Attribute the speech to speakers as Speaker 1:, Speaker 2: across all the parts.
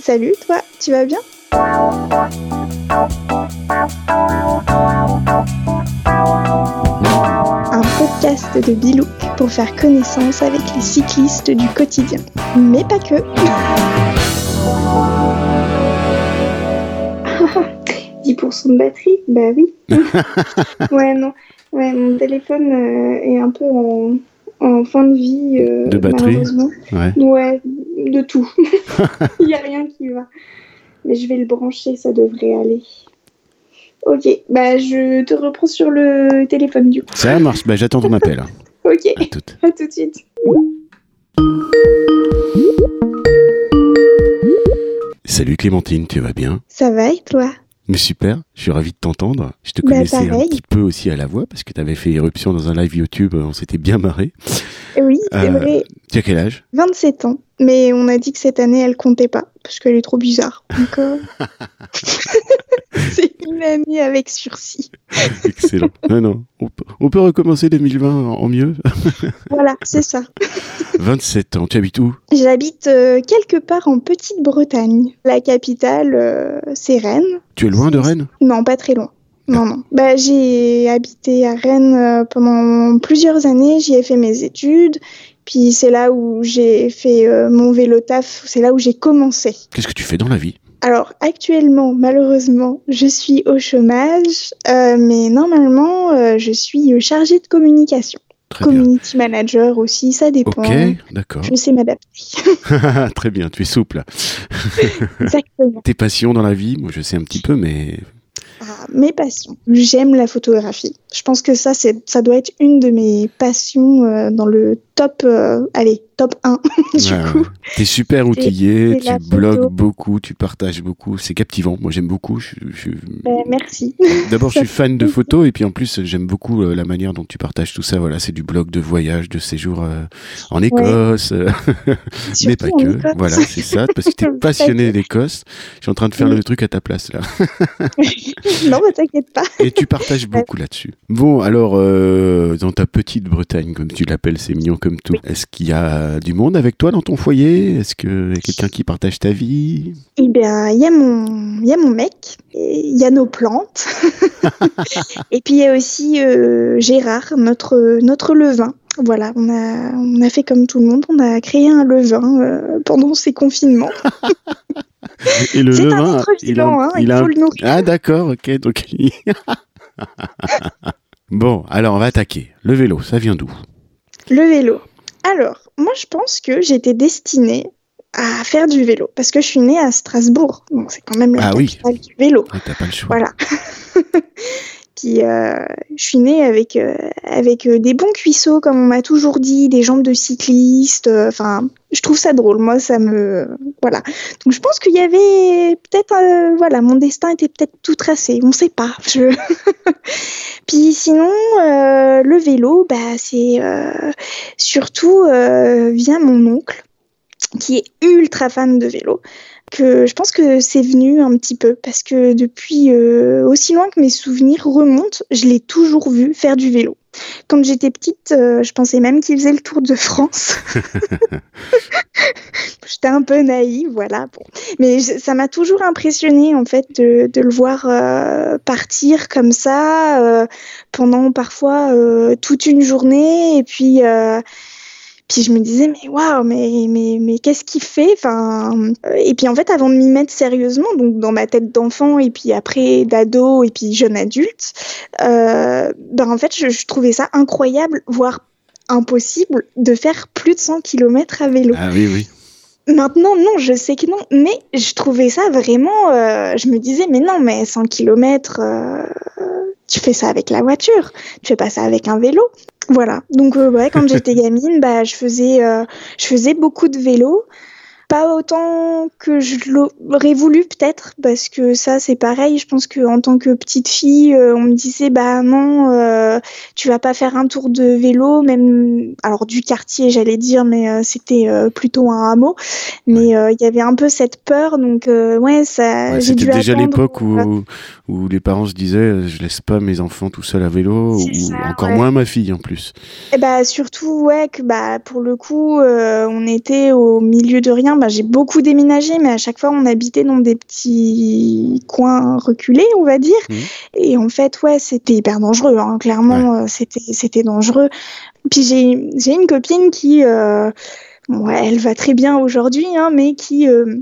Speaker 1: Salut, toi, tu vas bien? Un podcast de Bilouk pour faire connaissance avec les cyclistes du quotidien. Mais pas que. 10% de batterie Bah oui. ouais, non. Ouais, mon téléphone euh, est un peu en, en fin de vie. euh,
Speaker 2: De batterie
Speaker 1: malheureusement.
Speaker 2: Ouais.
Speaker 1: Ouais, de tout. Il n'y a rien qui va. Mais je vais le brancher, ça devrait aller. Ok, bah je te reprends sur le téléphone du coup.
Speaker 2: Ça marche, bah, j'attends ton appel. hein.
Speaker 1: Ok,
Speaker 2: À toute.
Speaker 1: à tout de suite.
Speaker 2: Salut Clémentine, tu vas bien?
Speaker 1: Ça va et toi?
Speaker 2: Mais super, je suis ravi de t'entendre. Je te
Speaker 1: Bah,
Speaker 2: connaissais un petit peu aussi à la voix parce que tu avais fait éruption dans un live YouTube, on s'était bien marré.
Speaker 1: Oui, c'est
Speaker 2: Euh,
Speaker 1: vrai,
Speaker 2: Tu as quel âge?
Speaker 1: 27 ans. Mais on a dit que cette année elle comptait pas parce qu'elle est trop bizarre. Donc, euh, c'est une année avec sursis.
Speaker 2: Excellent. non, non, on peut, on peut recommencer 2020 en mieux.
Speaker 1: Voilà, c'est ça.
Speaker 2: 27 ans, tu habites où?
Speaker 1: J'habite euh, quelque part en Petite-Bretagne. La capitale, c'est Rennes.
Speaker 2: Tu es loin de Rennes?
Speaker 1: Non, pas très loin. Non, non. Bah, j'ai habité à Rennes euh, pendant plusieurs années. J'y ai fait mes études. Puis c'est là où j'ai fait euh, mon vélo taf. C'est là où j'ai commencé.
Speaker 2: Qu'est-ce que tu fais dans la vie?
Speaker 1: Alors actuellement, malheureusement, je suis au chômage. euh, mais normalement, euh, je suis chargée de communication.
Speaker 2: Très bien.
Speaker 1: Community manager aussi, ça dépend.
Speaker 2: Ok, d'accord.
Speaker 1: Je sais m'adapter.
Speaker 2: Très bien, tu es souple.
Speaker 1: Exactement.
Speaker 2: Tes passions dans la vie, moi je sais un petit peu, mais
Speaker 1: Ah, mes passions. J'aime la photographie. Je pense que ça, c'est, ça doit être une de mes passions euh, dans le top, euh, allez, top 1, du
Speaker 2: Ouais,
Speaker 1: coup.
Speaker 2: T'es super outillé, tu blogues
Speaker 1: photo.
Speaker 2: beaucoup, tu partages beaucoup, c'est captivant. Moi j'aime beaucoup. Je, je-
Speaker 1: Ben, merci.
Speaker 2: D'abord je suis fan de photos et puis en plus j'aime beaucoup euh, la manière dont tu partages tout ça. Voilà, c'est du blog de voyage, de séjour en Écosse, mais pas que.
Speaker 1: Écosse.
Speaker 2: Voilà, c'est ça, parce que t'es
Speaker 1: Pas
Speaker 2: passionné d'Écosse. Je suis en train de faire
Speaker 1: Oui.
Speaker 2: le truc à ta place là.
Speaker 1: non, mais t'inquiète pas.
Speaker 2: Et tu partages beaucoup là-dessus. Bon, alors, euh, dans ta petite Bretagne, comme tu l'appelles, c'est mignon comme tout. Est-ce qu'il y a du monde avec toi dans ton foyer? Est-ce qu'il y a quelqu'un qui partage ta vie?
Speaker 1: Eh bien, il y, a mon- il y a mon mec, il y a nos plantes. et puis, il y a aussi euh, Gérard, notre, notre levain. Voilà, on a, on a fait comme tout le monde, on a créé un levain euh, pendant ces confinements.
Speaker 2: Et le
Speaker 1: C'est un
Speaker 2: levain, il a,
Speaker 1: hein, il
Speaker 2: a
Speaker 1: faut le nourrir.
Speaker 2: Ah, d'accord, ok. Donc... bon, alors on va attaquer. Le vélo, ça vient d'où?
Speaker 1: Le vélo. Alors, moi, je pense que j'étais destinée à faire du vélo parce que je suis née à Strasbourg, donc c'est quand même la
Speaker 2: Ah oui.
Speaker 1: capitale du vélo.
Speaker 2: Ah, T'as pas le choix.
Speaker 1: Voilà. Euh, je suis née avec euh, avec euh, des bons cuisseaux, comme on m'a toujours dit, des jambes de cycliste. Enfin, je trouve ça drôle. Moi, ça me voilà. Donc je pense qu'il y avait peut-être voilà, mon destin était peut-être tout tracé. On sait pas. Puis sinon, le vélo, bah c'est surtout via mon oncle qui est ultra fan de vélo que je pense que c'est venu un petit peu parce que depuis euh, aussi loin que mes souvenirs remontent, je l'ai toujours vu faire du vélo. Quand j'étais petite, euh, je pensais même qu'il faisait le tour de France. J'étais un peu naïve, voilà. Bon. Mais je- ça m'a toujours impressionné en fait de, de le voir euh, partir comme ça pendant parfois toute une journée et puis puis je me disais mais waouh mais mais mais qu'est-ce qu'il fait? Enfin euh, et puis en fait avant de m'y mettre sérieusement donc dans ma tête d'enfant et puis après d'ado et puis jeune adulte euh, ben en fait je, je trouvais ça incroyable voire impossible de faire plus de 100 km à vélo.
Speaker 2: Ah oui, oui.
Speaker 1: Maintenant, non, je sais que non, mais je trouvais ça vraiment. euh, je me disais, mais non, mais 100 km, tu fais ça avec la voiture, tu fais pas ça avec un vélo. Voilà. Donc, euh, ouais, quand j'étais gamine, bah, je faisais, euh, je faisais beaucoup de vélo. Pas autant que je l'aurais voulu peut-être, parce que ça c'est pareil. Je pense que en tant que petite fille, euh, on me disait bah non, euh, tu vas pas faire un tour de vélo, même alors du quartier j'allais dire, mais euh, c'était euh, plutôt un hameau. Mais il y avait un peu cette peur, donc ouais ça.
Speaker 2: Ouais, C'était déjà l'époque où, où les parents se disaient je laisse pas mes enfants tout seuls à vélo, ou
Speaker 1: ça,
Speaker 2: encore
Speaker 1: ouais.
Speaker 2: moins ma fille en plus.
Speaker 1: Et bah surtout ouais que bah pour le coup on était au milieu de rien. Bah, j'ai beaucoup déménagé, mais à chaque fois, on habitait dans des petits coins reculés, on va dire.
Speaker 2: Mhm.
Speaker 1: Et en fait, ouais, c'était hyper dangereux. Hein. Clairement, euh, c'était c'était dangereux. Puis j'ai j'ai une copine qui, euh, bon, ouais, elle va très bien aujourd'hui, hein, mais qui euh,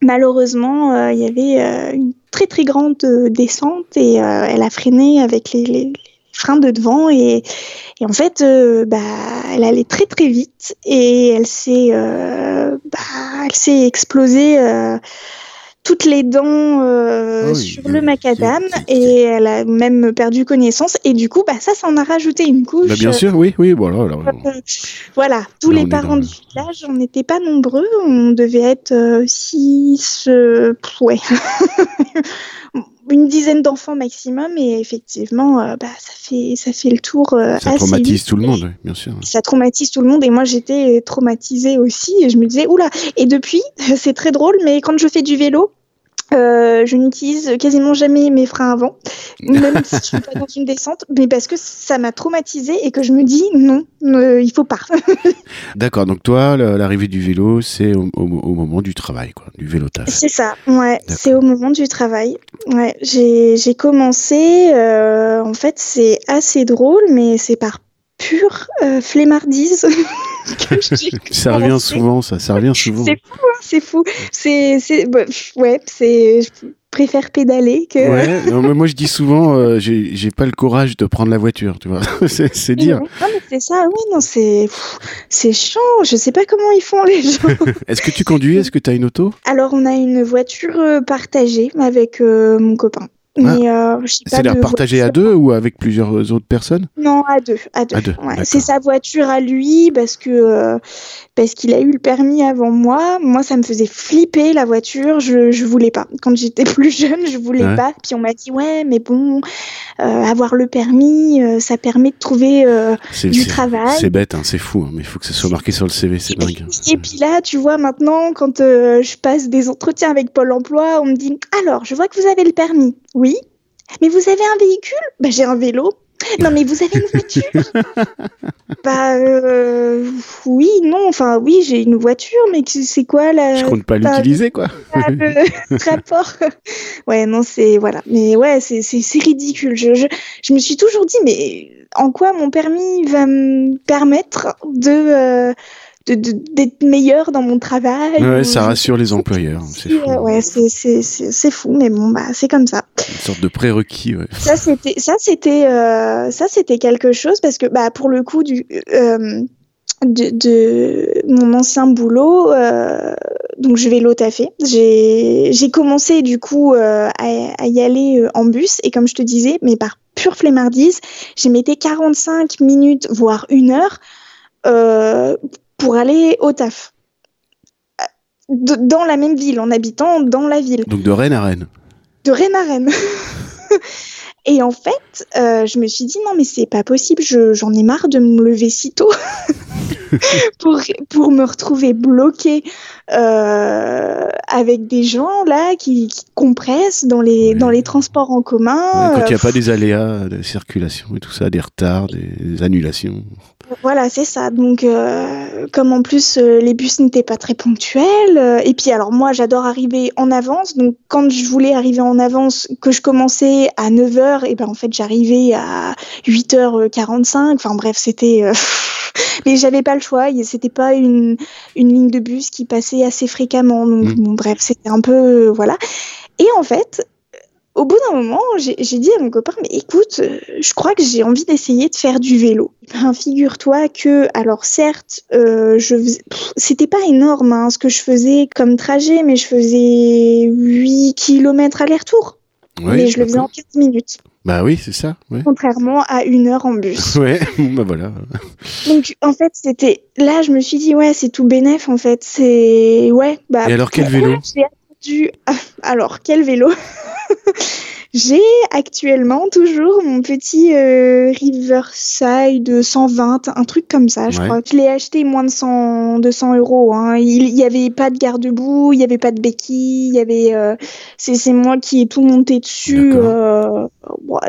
Speaker 1: malheureusement, il y avait une très très grande descente et elle a freiné avec les, les, les freins de devant et, et en fait, euh, bah, elle allait très très vite et elle s'est euh, bah, elle s'est explosée euh, toutes les dents euh,
Speaker 2: Ah oui,
Speaker 1: sur le macadam et elle a même perdu connaissance et du coup, bah, ça, ça en a rajouté une couche.
Speaker 2: Bah, bien sûr, oui, oui, voilà.
Speaker 1: Voilà, tous
Speaker 2: Là,
Speaker 1: les parents du village, on n'était pas nombreux, on devait être euh, six, euh, pff, ouais, une dizaine d'enfants maximum, et effectivement, euh, bah, ça fait ça fait le tour euh,
Speaker 2: ça
Speaker 1: assez
Speaker 2: traumatise
Speaker 1: vite.
Speaker 2: tout le monde, oui, bien sûr.
Speaker 1: Ça traumatise tout le monde, et moi j'étais traumatisée aussi, et je me disais oula. Et depuis, c'est très drôle, mais quand je fais du vélo. Euh, je n'utilise quasiment jamais mes freins avant, même si je suis pas dans une descente, mais parce que ça m'a traumatisée et que je me dis non, euh, il faut pas.
Speaker 2: D'accord, donc toi, la- l'arrivée du vélo, c'est au, au- au moment du travail, quoi, du vélo taf.
Speaker 1: C'est ça, ouais, c'est au moment du travail. Ouais, j'ai j'ai commencé, euh, en fait, c'est assez drôle, mais c'est par pure euh, flemmardise que j'ai
Speaker 2: Ça revient souvent, ça, ça revient souvent.
Speaker 1: C'est fou, hein, c'est fou. C'est, c'est, bah, ouais, c'est, je préfère pédaler que.
Speaker 2: Ouais, non, mais moi je dis souvent, euh, j'ai j'ai pas le courage de prendre la voiture, tu vois. c'est c'est dire.
Speaker 1: Non, mais c'est ça, oui, non, c'est, pff, c'est chiant. Je sais pas comment ils font les gens.
Speaker 2: Est-ce que tu conduis? Est-ce que tu as une auto?
Speaker 1: Alors, on a une voiture euh, partagée avec euh, mon copain. Mais euh,
Speaker 2: C'est-à-dire
Speaker 1: de
Speaker 2: partagé à deux ou avec plusieurs autres personnes?
Speaker 1: Non, à deux, à deux. Ouais, c'est sa voiture à lui parce que euh, parce qu'il a eu le permis avant moi. Moi, ça me faisait flipper la voiture. Je je voulais pas. Quand j'étais plus jeune, je voulais
Speaker 2: Ouais.
Speaker 1: pas. Puis on m'a dit ouais, mais bon, euh, avoir le permis, ça permet de trouver du travail.
Speaker 2: c'est bête, hein, c'est fou, hein, mais il faut que ça soit marqué sur le CV, c'est dingue.
Speaker 1: Et puis là, tu vois, maintenant, quand je passe des entretiens avec Pôle emploi, on me dit Alors, je vois que vous avez le permis. Oui. Mais vous avez un véhicule? Bah, j'ai un vélo. Non, mais vous avez une voiture? Bah, euh, oui, non, enfin, oui, j'ai une voiture, mais c'est quoi la.
Speaker 2: Je compte pas
Speaker 1: bah,
Speaker 2: l'utiliser, quoi.
Speaker 1: pas le rapport Ouais, non, c'est. Voilà. Mais ouais, c'est ridicule. Je, je, je me suis toujours dit, mais en quoi mon permis va me permettre de. euh, d'être meilleur dans mon travail
Speaker 2: Ouais,
Speaker 1: ou-
Speaker 2: ça rassure les employeurs, c'est fou.
Speaker 1: Ouais, c'est c'est c'est c'est fou, mais bon bah c'est comme ça.
Speaker 2: Une sorte de prérequis, ouais.
Speaker 1: Ça c'était ça c'était euh, ça c'était quelque chose parce que bah pour le coup du euh, de, de mon ancien boulot, euh, donc je vais taffer. J'ai j'ai commencé du coup euh, à, à y aller en bus et comme je te disais, mais par pure flemmardise, j'ai mettais 45 minutes voire une heure euh, pour aller au taf. De- dans la même ville, en habitant dans la ville
Speaker 2: Donc de Rennes à Rennes.
Speaker 1: de Rennes à Rennes. Et en fait, euh, je me suis dit non mais c'est pas possible, je- j'en ai marre de me lever si tôt pour, pour me retrouver bloquée euh, avec des gens là qui, qui compressent dans les,
Speaker 2: Oui.
Speaker 1: dans les transports en commun.
Speaker 2: Quand il n'y a
Speaker 1: Euh,
Speaker 2: pas des aléas de circulation et tout ça, des retards, des annulations.
Speaker 1: Voilà, c'est ça. Donc, euh, comme en plus euh, les bus n'étaient pas très ponctuels, euh, et puis alors moi j'adore arriver en avance, donc quand je voulais arriver en avance, que je commençais à 9h, et ben en fait j'arrivais à 8h45, enfin bref, c'était... Mais j'avais pas le choix, c'était pas une, une ligne de bus qui passait assez fréquemment, donc
Speaker 2: Mm.
Speaker 1: bon, bref, c'était un peu... euh, voilà. Et en fait, au bout d'un moment, j'ai dit à mon copain, mais écoute, euh, je crois que j'ai envie d'essayer de faire du vélo. Ben, figure-toi que, alors certes, euh, je c'était pas énorme hein, ce que je faisais comme trajet, mais je faisais 8 km aller-retour.
Speaker 2: Ouais,
Speaker 1: mais je le faisais en
Speaker 2: d'accord.
Speaker 1: 15 minutes,
Speaker 2: Bah oui, c'est ça. Ouais.
Speaker 1: contrairement à une heure en bus.
Speaker 2: Ouais, bah voilà.
Speaker 1: Donc en fait, c'était là, je me suis dit ouais, c'est tout bénef en fait. C'est ouais. Bah,
Speaker 2: Et alors, quel vélo
Speaker 1: J'ai attendu. Alors quel vélo? J'ai actuellement toujours mon petit euh, Riverside 120, un truc comme ça, je crois. Je l'ai acheté moins de 100, 200 euros. Hein. Il n'y avait pas de garde-boue, il n'y avait pas de béquille, il y avait. Euh, c'est moi qui ai tout monté dessus. Euh,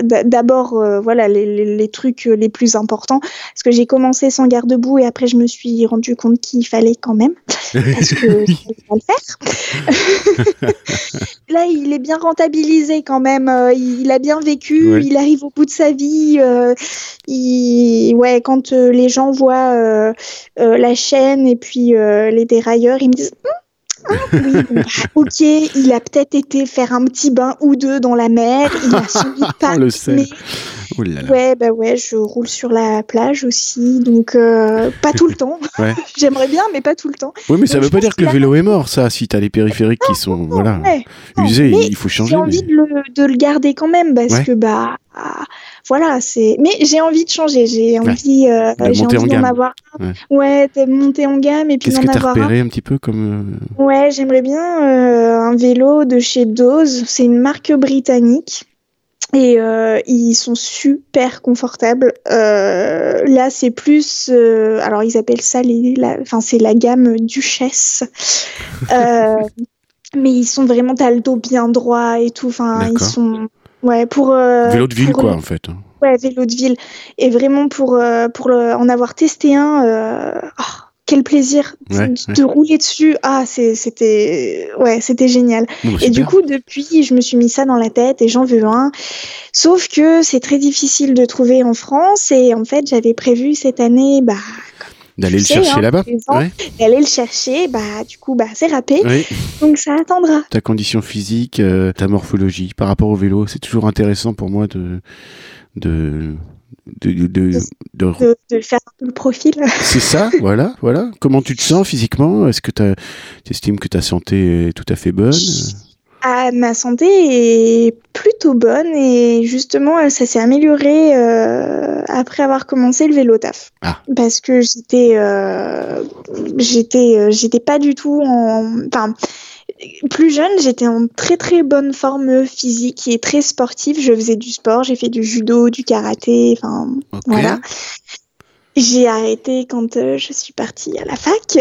Speaker 1: d'abord, voilà, les, les, trucs les plus importants. Parce que j'ai commencé sans garde-boue et après, je me suis rendu compte qu'il fallait quand même. Parce que pas le faire. Là, il est bien rentabilisé quand même. Euh, il, a bien vécu. Il arrive au bout de sa vie. Euh, ouais, quand euh, les gens voient la chaîne et puis les dérailleurs, ils me disent. Oui, bah, ok, il a peut-être été faire un petit bain ou deux dans la mer, il a suivi pas. le sait. Oh ouais, bah ouais, je roule sur la plage aussi, donc euh, pas tout le temps. J'aimerais bien, mais pas tout le temps.
Speaker 2: Oui, mais ça veut pas dire que le vélo est mort, ça. Si t'as les périphériques qui sont voilà usés, il faut changer.
Speaker 1: J'ai envie de, le, de, le, garder quand même parce que bah voilà, c'est. Mais j'ai envie de changer. J'ai envie, euh, j'ai envie d'en avoir. Un. Ouais, de monter en gamme et puis d'en avoir.
Speaker 2: Qu'est-ce que repéré un. petit peu comme.
Speaker 1: Euh, ouais, j'aimerais bien un vélo de chez Dose. C'est une marque britannique. Et euh, ils sont super confortables. Euh, là, c'est plus, euh, alors ils appellent ça les, enfin c'est la gamme Duchesse. mais ils sont vraiment, t'as le dos bien droit et tout. Enfin, ils sont, ouais, pour.
Speaker 2: vélo de ville quoi, en fait. Hein.
Speaker 1: Ouais, vélo de ville. Et vraiment pour pour en avoir testé un. Oh, quel plaisir de, rouler dessus. Ah, c'était ouais, c'était génial. et du coup, depuis, je me suis mis ça dans la tête et j'en veux un. Sauf que c'est très difficile de trouver en France et en fait, j'avais prévu cette année, bah,
Speaker 2: D'aller le chercher hein, là-bas
Speaker 1: D'aller le chercher, bah du coup, bah c'est râpé. Donc ça attendra.
Speaker 2: Ta condition physique, euh, ta morphologie par rapport au vélo, c'est toujours intéressant pour moi de, de
Speaker 1: de, de, de, faire le profil.
Speaker 2: C'est ça, voilà, voilà. Comment tu te sens physiquement? Est-ce que tu estimes que ta santé est tout à fait bonne?
Speaker 1: Ah, ma santé est plutôt bonne et justement ça s'est amélioré euh, après avoir commencé le vélo taf. Ah. Parce que j'étais euh, j'étais euh, j'étais pas du tout en enfin plus jeune, j'étais en très très bonne forme physique et très sportive. Je faisais du sport, j'ai fait du judo, du karaté, enfin voilà. J'ai arrêté quand euh, je suis partie à la fac.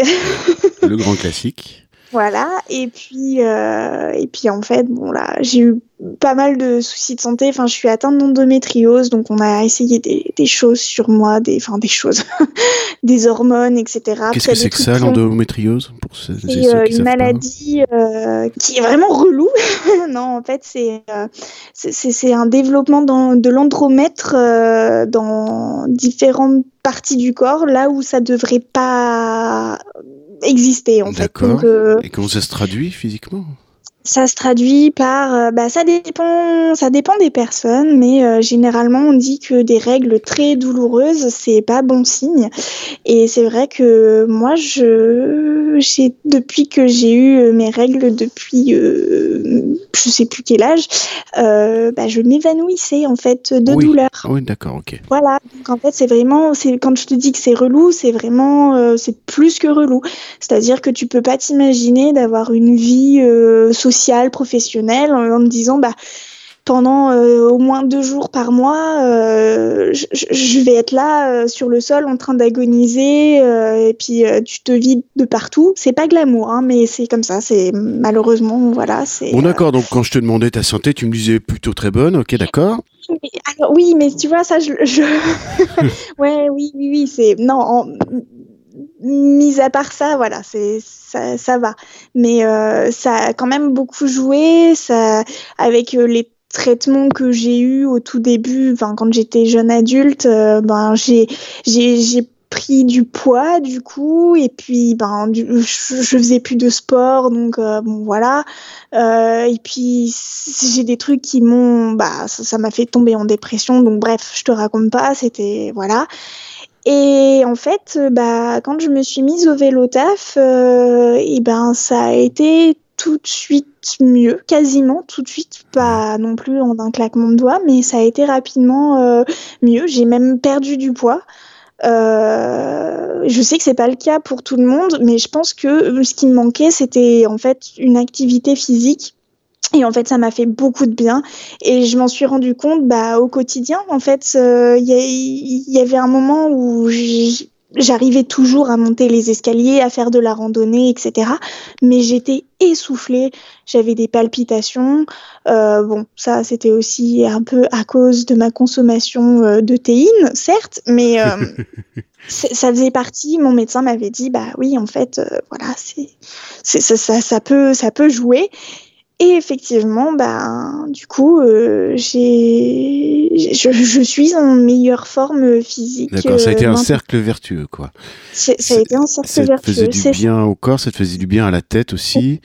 Speaker 2: Le grand classique.
Speaker 1: Voilà, et puis, euh, et puis en fait, bon là, j'ai eu pas mal de soucis de santé. Enfin, je suis atteinte d'endométriose, donc on a essayé des, des, choses sur moi, des, enfin des choses, des hormones, etc.
Speaker 2: Qu'est-ce que c'est que ça, l'endométriose
Speaker 1: pour euh, une maladie euh, qui est vraiment relou. non, en fait, c'est euh, c'est un développement dans, de l'andromètre euh, dans différentes parties du corps, là où ça devrait pas exister en fait.
Speaker 2: D'accord. Euh, Et comment ça se traduit physiquement?
Speaker 1: Ça se traduit par, euh, bah, ça dépend, ça dépend des personnes, mais euh, généralement on dit que des règles très douloureuses c'est pas bon signe. Et c'est vrai que moi je, j'ai depuis que j'ai eu mes règles depuis, euh, je sais plus quel âge, bah, je m'évanouissais en fait de douleur.
Speaker 2: Oui, d'accord, ok.
Speaker 1: Voilà, donc en fait c'est vraiment, c'est quand je te dis que c'est relou, c'est vraiment, c'est plus que relou. C'est-à-dire que tu peux pas t'imaginer d'avoir une vie sociale social, professionnel, en, me disant bah pendant euh, au moins deux jours par mois, euh, je, vais être là euh, sur le sol en train d'agoniser et puis tu te vides de partout. C'est pas glamour, hein, mais c'est comme ça. C'est malheureusement voilà. C'est
Speaker 2: bon d'accord. Donc quand je te demandais ta santé, tu me disais plutôt très bonne. Ok, d'accord.
Speaker 1: oui, mais tu vois ça, je, ouais, oui, oui, oui, c'est non. En mis à part ça, voilà, c'est ça, ça va. Mais euh, ça a quand même beaucoup joué. Ça, avec euh, les traitements que j'ai eu au tout début, quand j'étais jeune adulte, euh, ben j'ai j'ai pris du poids du coup et puis ben je, je, faisais plus de sport donc bon voilà et puis j'ai des trucs qui m'ont bah ça m'a fait tomber en dépression donc bref je te raconte pas c'était voilà et en fait, euh, bah, quand je me suis mise au vélo taf, euh, et ben, ça a été tout de suite mieux, quasiment tout de suite, pas non plus en un claquement de doigts, mais ça a été rapidement euh, mieux. J'ai même perdu du poids. je sais que c'est pas le cas pour tout le monde, mais je pense que ce qui me manquait, c'était en fait une activité physique Et en fait, ça m'a fait beaucoup de bien. Et je m'en suis rendu compte bah, au quotidien. En fait, il y, y, avait un moment où j'arrivais toujours à monter les escaliers, à faire de la randonnée, etc. Mais j'étais essoufflée, j'avais des palpitations. Euh, bon, ça, c'était aussi un peu à cause de ma consommation euh, de théine, certes, mais euh, ça faisait partie. Mon médecin m'avait dit, bah oui, en fait, euh, voilà, c'est, ça, ça, ça peut, ça peut jouer. Et effectivement, ben, du coup, euh, j'ai, je, je, suis en meilleure forme physique.
Speaker 2: D'accord, ça a été un cercle vertueux, quoi.
Speaker 1: ça a été un cercle
Speaker 2: ça
Speaker 1: vertueux.
Speaker 2: Ça te faisait du bien au corps, ça te faisait du bien à la tête aussi?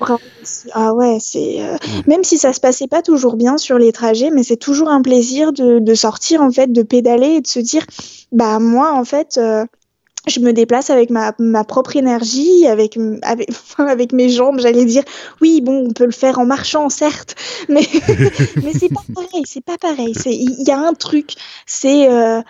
Speaker 1: Ah ouais, c'est euh, même si ça se passait pas toujours bien sur les trajets, mais c'est toujours un plaisir de, de, sortir en fait, de pédaler et de se dire, bah moi en fait. Je me déplace avec ma, ma propre énergie, avec, avec, avec mes jambes, j'allais dire. Oui, bon, on peut le faire en marchant, certes, mais, mais c'est pas pareil, c'est pas pareil. Il y a un truc, c'est. Euh,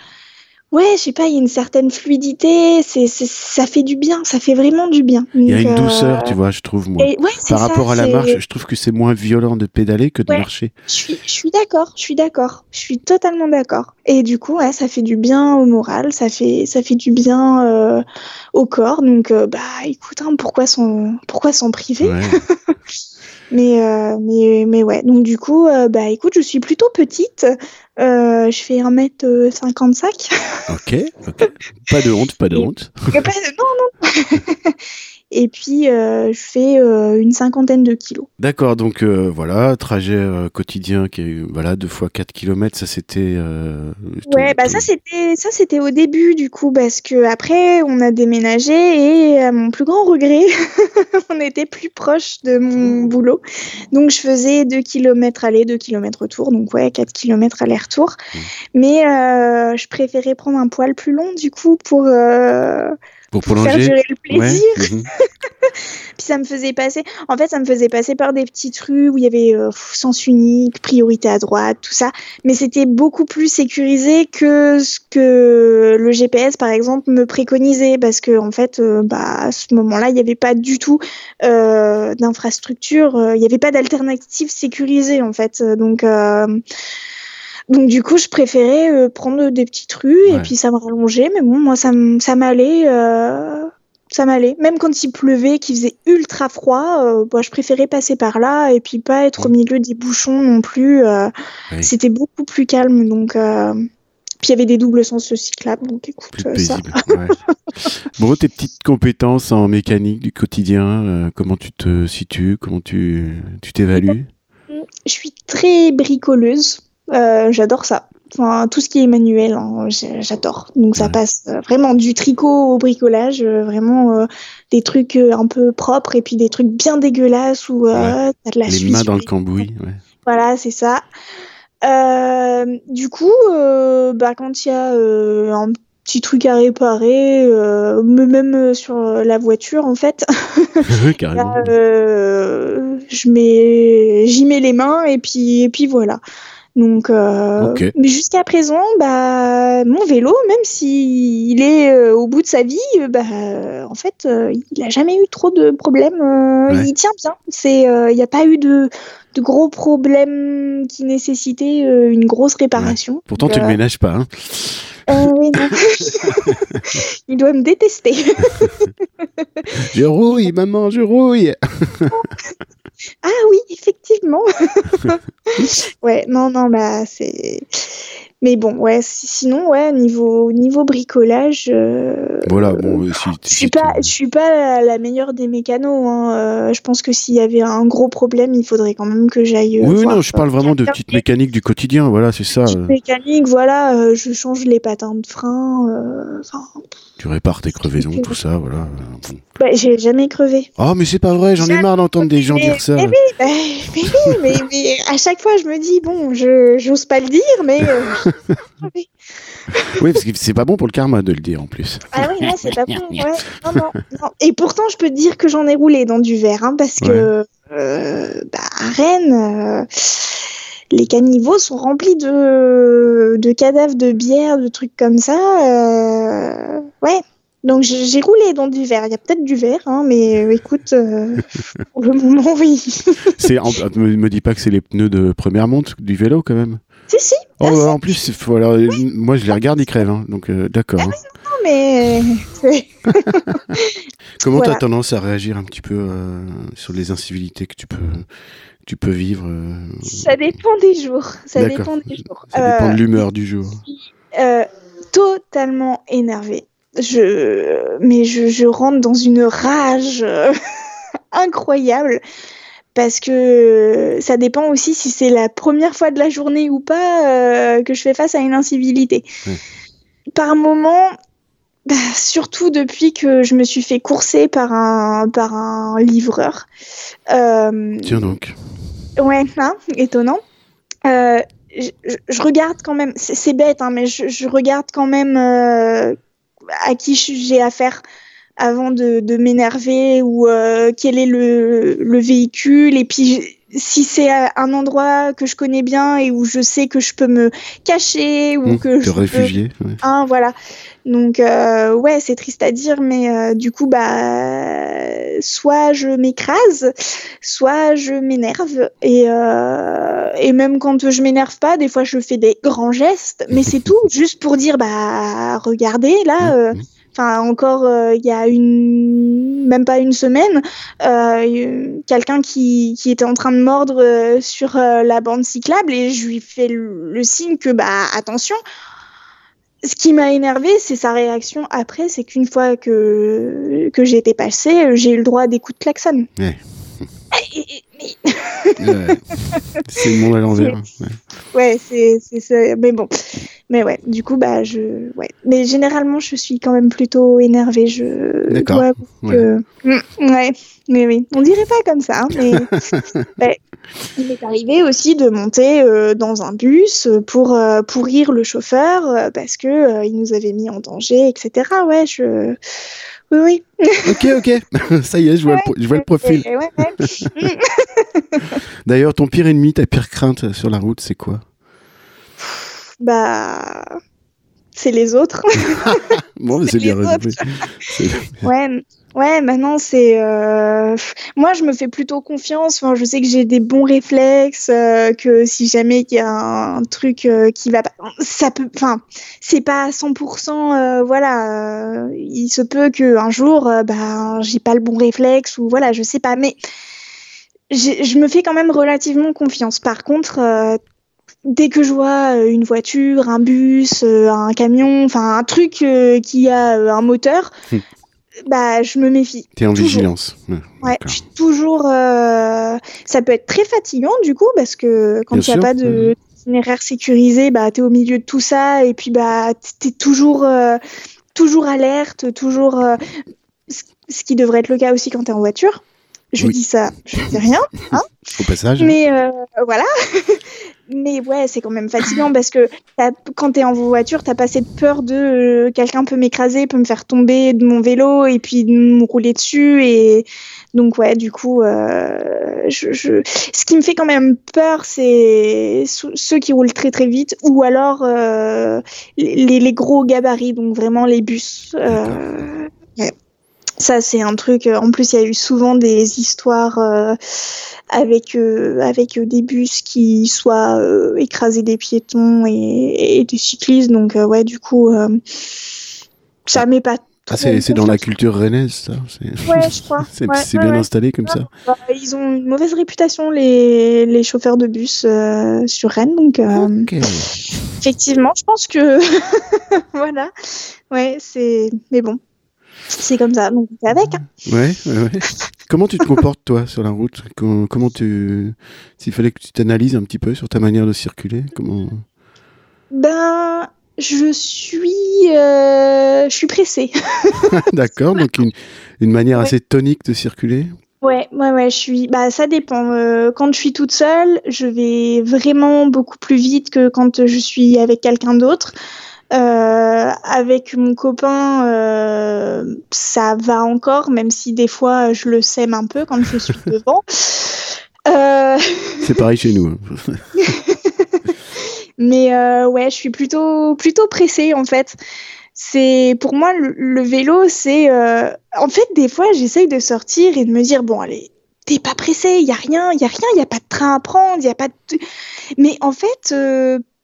Speaker 1: ouais, je sais pas, il y a une certaine fluidité, c'est, ça fait du bien, ça fait vraiment du bien.
Speaker 2: Il y a une douceur, tu vois, je trouve, moi. Par rapport à la marche, je trouve que c'est moins violent de pédaler que de marcher.
Speaker 1: Je suis, je suis d'accord, je suis d'accord, je suis totalement d'accord. Et du coup, ouais, ça fait du bien au moral, ça fait, ça fait du bien euh, au corps. Donc, euh, bah, écoute, hein, pourquoi s'en, pourquoi s'en priver? Mais, euh, mais, mais ouais, donc du coup, euh, bah écoute, je suis plutôt petite. Euh, je fais 1m55.
Speaker 2: Ok, ok. Pas de honte, pas de honte.
Speaker 1: Pas de... Non, non. et puis euh, je fais euh, une cinquantaine de kilos.
Speaker 2: D'accord, donc euh, voilà, trajet quotidien qui est voilà deux fois 4 km, ça c'était.
Speaker 1: Ouais, bah ça c'était ça c'était au début du coup parce que après on a déménagé et à mon plus grand regret, on était plus proche de mon boulot, donc je faisais 2 km aller, 2 km retour, donc ouais 4 km aller-retour, mmh. mais je préférais prendre un poil plus long du coup pour
Speaker 2: pour, pour
Speaker 1: faire durer le plaisir. Ouais. Mmh. Puis ça me faisait passer, en fait, ça me faisait passer par des petites rues où il y avait euh, sens unique, priorité à droite, tout ça. Mais c'était beaucoup plus sécurisé que ce que le GPS, par exemple, me préconisait parce que en fait, euh, bah, à ce moment-là, il n'y avait pas du tout euh, d'infrastructure, il n'y avait pas d'alternative sécurisée en fait. Donc donc du coup, je préférais euh, prendre des petites rues ouais. et puis ça me rallongeait. Mais bon, moi, ça, ça m'allait. Euh, ça m'allait. Même quand il pleuvait, qu'il faisait ultra froid, euh, bah, je préférais passer par là et puis pas être au milieu des bouchons non plus. Euh, oui. C'était beaucoup plus calme. Donc, puis il y avait des doubles sens cyclables. Donc écoute,
Speaker 2: plus. Ça. Ouais. bon, tes petites compétences en mécanique du quotidien, comment tu te situes Comment tu t'évalues?
Speaker 1: Je suis très bricoleuse. Euh, j'adore ça. Enfin, tout ce qui est manuel, hein, j'adore. Donc ça passe euh, vraiment du tricot au bricolage, euh, vraiment des trucs un peu propres et puis des trucs bien dégueulasses où ouais. t'as de la
Speaker 2: Les mains dans le cambouis. Ouais.
Speaker 1: Voilà, c'est ça. du coup, bah, quand il y a un petit truc à réparer, même sur la voiture en fait.
Speaker 2: Carrément.
Speaker 1: je mets, j'y mets les mains et puis et puis voilà. Donc, euh, okay. mais jusqu'à présent, bah, mon vélo, même s'il il est euh, au bout de sa vie, bah, en fait, euh, il n'a jamais eu trop de problèmes. Ouais. Il tient bien. C'est, il n'y a pas eu de, de, gros problèmes qui nécessitaient une grosse réparation.
Speaker 2: Ouais. Pourtant, tu ne le ménages pas. Hein
Speaker 1: euh, oui, non. il doit me détester.
Speaker 2: je rouille, maman, je rouille.
Speaker 1: ah oui, effectivement. ouais, non, non, bah c'est. Mais bon, ouais, sinon, ouais, niveau, niveau bricolage. Euh,
Speaker 2: voilà, bon, si,
Speaker 1: je suis pas, je suis pas la meilleure des mécanos. Hein. Euh, je pense que s'il y avait un gros problème, il faudrait quand même que j'aille.
Speaker 2: Oui, voir, non, je parle vraiment de petites mécaniques du quotidien. Voilà, c'est ça.
Speaker 1: Petites mécaniques, voilà, euh, je change les patins de frein. Enfin.
Speaker 2: Répares tes crevaisons, tout ça, voilà.
Speaker 1: Bah, j'ai jamais crevé.
Speaker 2: Oh, mais c'est pas vrai, j'en ai marre d'entendre des gens
Speaker 1: mais,
Speaker 2: dire ça.
Speaker 1: Mais oui, bah, mais, oui mais, mais, à chaque fois, je me dis, bon, je j'ose pas le dire, mais.
Speaker 2: oui, parce que c'est pas bon pour le karma de le dire en plus.
Speaker 1: Ah oui, c'est pas bon. Ouais. Non, non, non. Et pourtant, je peux te dire que j'en ai roulé dans du verre, hein, parce ouais. que euh, bah, à Rennes, euh, les caniveaux sont remplis de, de cadavres de bière, de trucs comme ça. Euh, ouais. Donc j'ai roulé dans du verre. Il y a peut-être du verre, hein, mais euh, écoute, euh, pour le moment, oui.
Speaker 2: c'est, me, me dis pas que c'est les pneus de première monte du vélo quand même.
Speaker 1: Si, si.
Speaker 2: Oh, en plus, moi je les regarde, ils crèvent. Hein, donc d'accord. Ah,
Speaker 1: hein. non, mais.
Speaker 2: Comment tu as tendance à réagir un petit peu sur les incivilités que tu peux, tu peux vivre
Speaker 1: Ça dépend des jours. Ça dépend des jours.
Speaker 2: Ça dépend de l'humeur du jour.
Speaker 1: totalement énervée je, mais je, rentre dans une rage euh, incroyable parce que ça dépend aussi si c'est la première fois de la journée ou pas euh, que je fais face à une incivilité. Par moment, bah, surtout depuis que je me suis fait courser par un, par un livreur.
Speaker 2: Euh, Tiens donc.
Speaker 1: Ouais, hein, étonnant. je, regarde quand même, c'est bête, hein, mais je, je, regarde quand même à qui j'ai affaire avant de, m'énerver ou euh, quel est le, le, véhicule et puis si c'est un endroit que je connais bien et où je sais que je peux me cacher ou mmh, que
Speaker 2: je réfugier
Speaker 1: peux... Hein, voilà. Donc euh, ouais c'est triste à dire mais euh, du coup bah soit je m'écrase soit je m'énerve. Et et même quand je m'énerve pas des fois je fais des grands gestes. Mais c'est tout juste pour dire bah regardez là mmh, mmh enfin encore euh, il y a une même pas une semaine euh, quelqu'un qui, qui, était en train de mordre euh, sur la bande cyclable et je lui fais le, signe que bah attention ce qui m'a énervé, c'est sa réaction après, c'est qu'une fois que, que j'ai été passée, j'ai eu le droit des coups de klaxon.
Speaker 2: c'est le monde à l'envers.
Speaker 1: Ouais, c'est mais bon. Mais ouais, du coup, bah, je. Ouais. Mais généralement, je suis quand même plutôt énervée. Je
Speaker 2: D'accord.
Speaker 1: Ouais. Mm, ouais. Mais oui. On dirait pas comme ça, hein, mais. ouais. Il m'est arrivé aussi de monter euh, dans un bus pour euh, pourrir le chauffeur euh, parce que il nous avait mis en danger, etc. Ouais, je. Oui, oui.
Speaker 2: ok, ok. Ça y est, je vois, le, je vois le profil. D'ailleurs, ton pire ennemi, ta pire crainte sur la route, c'est quoi?
Speaker 1: Bah. C'est les autres.
Speaker 2: bon, c'est bien résumé.
Speaker 1: Ouais, Ouais, maintenant c'est. Euh... Moi, je me fais plutôt confiance. Enfin, je sais que j'ai des bons réflexes, euh, que si jamais il y a un, truc euh, qui va pas, ça peut. Enfin, c'est pas à 100%. Euh, voilà, il se peut que un jour, ben, j'ai pas le bon réflexe ou voilà, je sais pas. Mais je me fais quand même relativement confiance. Par contre. Dès que je vois une voiture, un bus, un camion, enfin un truc qui a un moteur, hum bah, je me méfie.
Speaker 2: T'es en vigilance.
Speaker 1: Ouais, je suis toujours. Euh... Ça peut être très fatigant du coup parce que quand il n'y a pas de itinéraire sécurisé, bah t'es au milieu de tout ça et puis bah t'es toujours euh, toujours alerte, toujours. Euh, ce qui devrait être le cas aussi quand t'es en voiture. Je dis ça, je dis rien. Hein
Speaker 2: Au passage.
Speaker 1: Mais euh, voilà. Mais ouais, c'est quand même fatigant parce que quand t'es en voiture, t'as pas de peur de euh, quelqu'un peut m'écraser, peut me faire tomber de mon vélo et puis me rouler dessus. Et donc ouais, du coup, euh, je, je... ce qui me fait quand même peur, c'est ceux qui roulent très très vite ou alors euh, les, les, gros gabarits, donc vraiment les bus. Euh. Ça, c'est un truc. En plus, il y a eu souvent des histoires euh, avec euh, avec des bus qui soient euh, écrasés des piétons et, des cyclistes. Donc, ouais, du coup, ça m'est pas.
Speaker 2: Ah, c'est dans la culture rennaise, ça
Speaker 1: Ouais, je crois.
Speaker 2: c'est bien installé comme ça.
Speaker 1: Bah, ils ont une mauvaise réputation, les, les chauffeurs de bus sur Rennes. Donc, effectivement, je pense que. voilà. Ouais, c'est. Mais bon, c'est comme ça, donc avec. Hein.
Speaker 2: Ouais, ouais, comment tu te comportes, toi, sur la route? Comment tu. S'il fallait que tu t'analyses un petit peu sur ta manière de circuler, comment?
Speaker 1: Ben. Je suis, euh, je suis pressée.
Speaker 2: D'accord, donc une, une manière assez tonique de circuler?
Speaker 1: Ouais, ouais, ouais, je suis. Bah, ça dépend. Euh, quand je suis toute seule, je vais vraiment beaucoup plus vite que quand je suis avec quelqu'un d'autre. Euh, avec mon copain, euh, ça va encore, même si des fois je le sème un peu quand je suis devant.
Speaker 2: Euh... C'est pareil chez nous. Hein.
Speaker 1: Mais ouais, je suis plutôt plutôt pressée en fait. c'est pour moi le, vélo, c'est en fait des fois j'essaye de sortir et de me dire bon allez t'es pas pressé, il y a rien, il y a rien, il y a pas de train à prendre, il y a pas de... Mais en fait,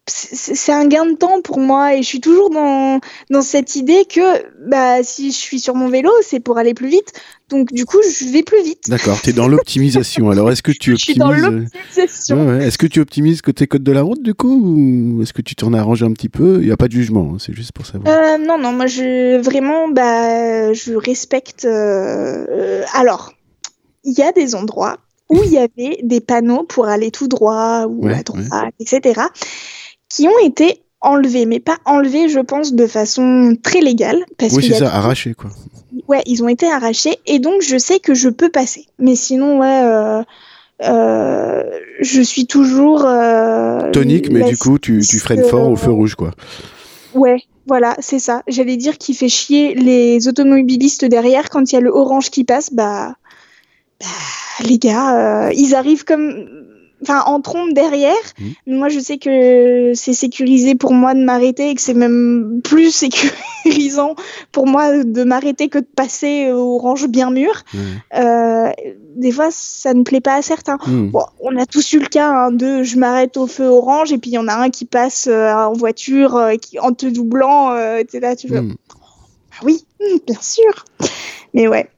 Speaker 1: c'est un gain de temps pour moi et je suis toujours dans, dans cette idée que bah, si je suis sur mon vélo, c'est pour aller plus vite. Donc du coup, je vais plus vite.
Speaker 2: D'accord, tu es dans l'optimisation. Alors est-ce que tu optimises Je suis dans l'optimisation. Est-ce que tu optimises côté code de la route du coup ou est-ce que tu t'en arranges un petit peu? Il n'y a pas de jugement, hein, c'est juste pour savoir.
Speaker 1: Euh, non, non, moi je vraiment bah, je respecte. Euh, alors, il y a des endroits où il y avait des panneaux pour aller tout droit ou à droite, etc qui ont été enlevés, mais pas enlevés, je pense, de façon très légale.
Speaker 2: Parce oui, c'est ça, arrachés, quoi.
Speaker 1: Ouais, ils ont été arrachés, et donc je sais que je peux passer. Mais sinon, ouais, euh, euh, je suis toujours... Euh,
Speaker 2: Tonique, mais du coup, tu, tu freines fort au feu rouge, quoi.
Speaker 1: Ouais, voilà, c'est ça. J'allais dire qu'il fait chier les automobilistes derrière quand il y a le orange qui passe, bah... bah les gars, ils arrivent comme enfin en trompe derrière. Mmh. Moi, je sais que c'est sécurisé pour moi de m'arrêter et que c'est même plus sécurisant pour moi de m'arrêter que de passer au range bien mûr. Mmh. Euh, des fois, ça ne plaît pas à certains. Mmh. Bon, on a tous eu le cas hein, de je m'arrête au feu orange et puis il y en a un qui passe euh, en voiture euh, qui, en te doublant, etc. Tu veux... Ah oui, bien sûr. Mais ouais.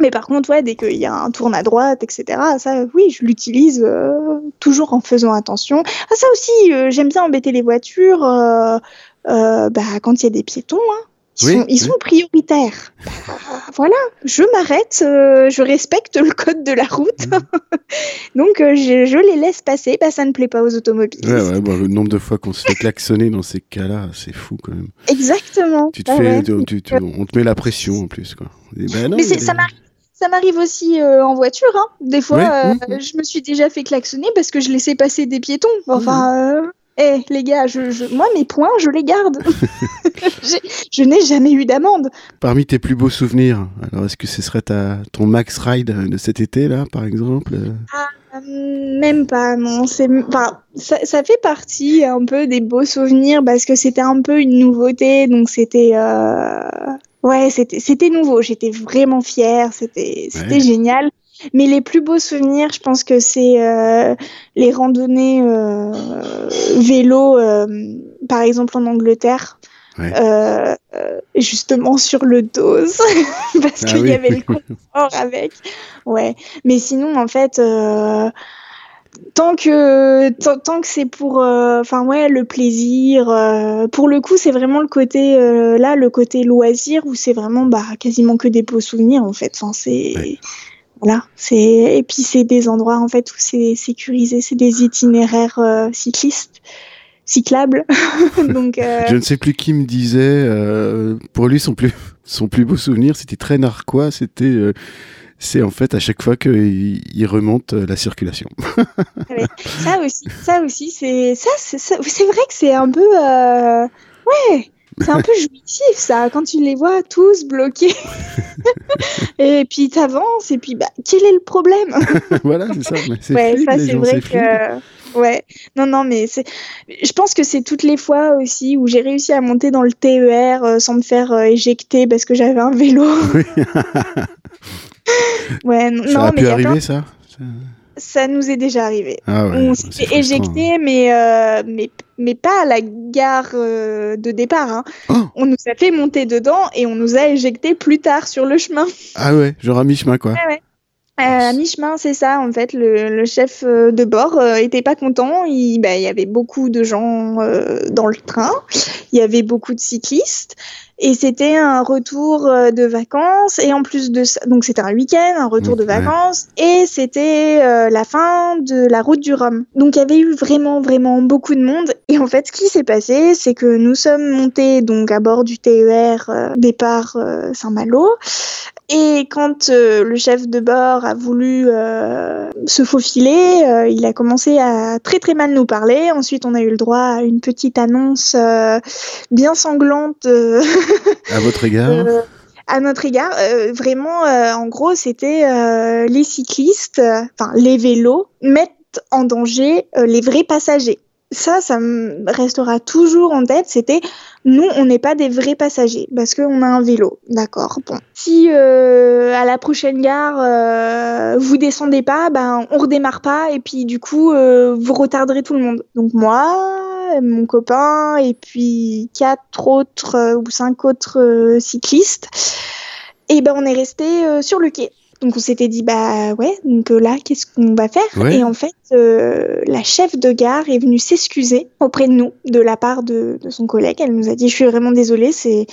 Speaker 1: Mais par contre, ouais, dès qu'il y a un tourne à droite, etc., ça, oui, je l'utilise euh, toujours en faisant attention. Ah, ça aussi, euh, j'aime bien embêter les voitures euh, bah, quand il y a des piétons. Hein. Ils, sont, prioritaires. Bah, voilà, je m'arrête, je respecte le code de la route. Mmh. Donc, je, les laisse passer. Bah, ça ne plaît pas aux automobiles.
Speaker 2: Ouais, ouais, bah, le nombre de fois qu'on se fait klaxonner dans ces cas-là, c'est fou quand même.
Speaker 1: Exactement.
Speaker 2: Tu te ah fais, on te met la pression en plus. Quoi.
Speaker 1: Ben mais ça m'arrive ça m'arrive aussi euh, en voiture. Hein. Des fois, euh, je me suis déjà fait klaxonner parce que je laissais passer des piétons. Enfin, euh, eh, les gars, je, moi, mes points, je les garde. je n'ai jamais eu d'amende.
Speaker 2: Parmi tes plus beaux souvenirs, alors est-ce que ce serait ta, ton max ride de cet été, là, par exemple?
Speaker 1: Ah, Même pas, non. Enfin, ça, ça, fait partie un peu des beaux souvenirs parce que c'était un peu une nouveauté. Donc, c'était. Ouais, c'était c'était nouveau. J'étais vraiment fière. C'était c'était génial. Mais les plus beaux souvenirs, je pense que c'est euh, les randonnées euh, vélo, euh, par exemple en Angleterre, euh, justement sur le dos, parce ah qu'il y avait le confort avec. Ouais. Mais sinon, en fait, tant que tant, que c'est pour euh, enfin ouais le plaisir pour le coup c'est vraiment le côté là le côté loisir où c'est vraiment bah quasiment que des beaux souvenirs en fait. Enfin c'est voilà c'est et puis c'est des endroits en fait où c'est sécurisé c'est des itinéraires cyclistes cyclables donc
Speaker 2: je ne sais plus qui me disait pour lui son plus son plus beau souvenir c'était très narquois c'était c'est en fait à chaque fois qu'il remonte euh, la circulation.
Speaker 1: ça aussi, ça aussi, c'est ça, c'est vrai que c'est un peu, euh, ouais, c'est un peu jouissif ça, quand tu les vois tous bloqués. et puis t'avances et puis bah quel est le problème?
Speaker 2: Voilà, c'est ça.
Speaker 1: ouais, ça c'est vrai que, ouais, non non mais c'est, je pense que c'est toutes les fois aussi où j'ai réussi à monter dans le TER euh, sans me faire éjecter parce que j'avais un vélo. ouais, ça
Speaker 2: non, a pu arriver, ça
Speaker 1: Ça nous est déjà arrivé. Ah on s'est éjecté, mais, euh, mais, mais pas à la gare euh, de départ. Hein. Oh on nous a fait monter dedans et on nous a éjecté plus tard sur le chemin.
Speaker 2: Ah ouais, genre à mi-chemin, quoi. Ouais.
Speaker 1: Euh, à mi-chemin, c'est ça. En fait, le, chef de bord était pas content. Il, bah, il, y avait beaucoup de gens dans le train. Il y avait beaucoup de cyclistes. Et c'était un retour euh, de vacances. Et en plus de ça, donc c'était un week-end, un retour de vacances. Et c'était euh, la fin de la route du Rhum. Donc il y avait eu vraiment vraiment beaucoup de monde. Et en fait ce qui s'est passé c'est que nous sommes montés donc à bord du TER euh, départ Saint-Malo et quand euh, le chef de bord a voulu euh, se faufiler, euh, il a commencé à très très mal nous parler. Ensuite, on a eu le droit à une petite annonce bien sanglante.
Speaker 2: à votre égard
Speaker 1: à notre égard, vraiment, en gros, c'était les cyclistes, enfin les vélos, mettent en danger les vrais passagers. Ça, ça me restera toujours en tête. C'était nous, on n'est pas des vrais passagers parce qu'on a un vélo, d'accord. Bon, si euh, à la prochaine gare euh, vous descendez pas, ben on redémarre pas et puis du coup euh, vous retarderez tout le monde. Donc moi, mon copain et puis quatre autres euh, ou cinq autres euh, cyclistes, et ben on est resté euh, sur le quai. Donc on s'était dit bah ouais donc euh, là qu'est-ce qu'on va faire?
Speaker 2: Ouais.
Speaker 1: et en fait euh, la chef de gare est venue s'excuser auprès de nous de la part de, de son collègue elle nous a dit je suis vraiment désolée c'est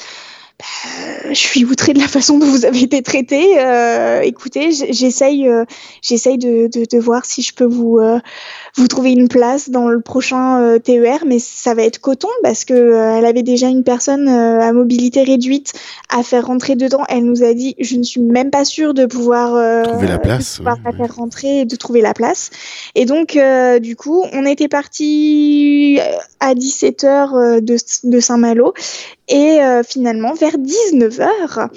Speaker 1: je suis outrée de la façon dont vous avez été traité euh, écoutez j'essaye euh, j'essaye de, de, de voir si je peux vous euh, vous trouver une place dans le prochain euh, TER mais ça va être coton parce que euh, elle avait déjà une personne euh, à mobilité réduite à faire rentrer dedans. Elle nous a dit je ne suis même pas sûre de pouvoir euh,
Speaker 2: Trouver la place,
Speaker 1: de pouvoir
Speaker 2: ouais,
Speaker 1: la
Speaker 2: ouais.
Speaker 1: faire rentrer et de trouver la place. Et donc euh, du coup on était parti à 17h de, de Saint-Malo et euh, finalement vers 19h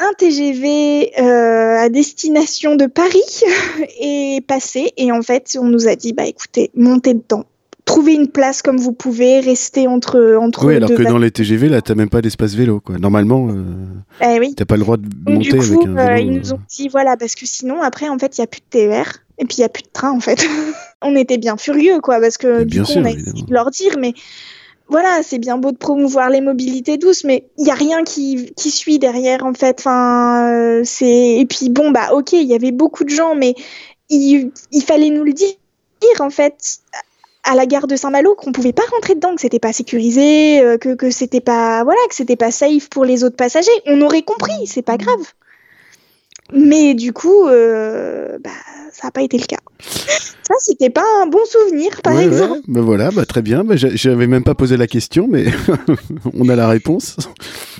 Speaker 1: un TGV euh, à destination de Paris est passé et en fait on nous a dit bah écoutez montez dedans trouvez une place comme vous pouvez restez entre entre
Speaker 2: Oui, alors
Speaker 1: deux
Speaker 2: que dans les TGV, là, t'as même pas d'espace vélo, quoi. Normalement, euh,
Speaker 1: Eh oui
Speaker 2: t'as pas le droit de
Speaker 1: donc,
Speaker 2: monter
Speaker 1: du coup,
Speaker 2: avec un
Speaker 1: euh,
Speaker 2: vélo.
Speaker 1: ils nous
Speaker 2: euh.
Speaker 1: ont dit voilà parce que sinon après en fait il y a plus de TER et puis il y a plus de train en fait. on était bien furieux quoi parce que
Speaker 2: Mais
Speaker 1: du
Speaker 2: bien
Speaker 1: coup
Speaker 2: sûr,
Speaker 1: on a essayé de leur dire mais voilà c'est bien beau de promouvoir les mobilités douces mais il y a rien qui qui suit derrière en fait. Enfin euh, c'est et puis bon bah ok il y avait beaucoup de gens mais il, il fallait nous le dire en fait à la gare de Saint-Malo qu'on pouvait pas rentrer dedans, que c'était pas sécurisé, euh, que, que c'était pas voilà, que c'était pas safe pour les autres passagers. On aurait compris, c'est pas grave. Mais du coup, euh, bah, ça n'a pas été le cas. Ça, c'était pas un bon souvenir, par
Speaker 2: Ouais,
Speaker 1: exemple.
Speaker 2: ouais, bah voilà, bah très bien. Bah, j'a- J'avais même pas posé la question, mais on a la réponse.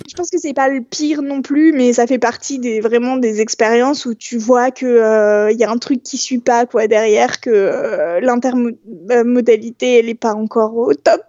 Speaker 1: Je pense que c'est pas le pire non plus, mais ça fait partie des vraiment des expériences où tu vois que euh, il y a un truc qui suit pas quoi derrière, que euh, l'intermodalité elle est pas encore au top.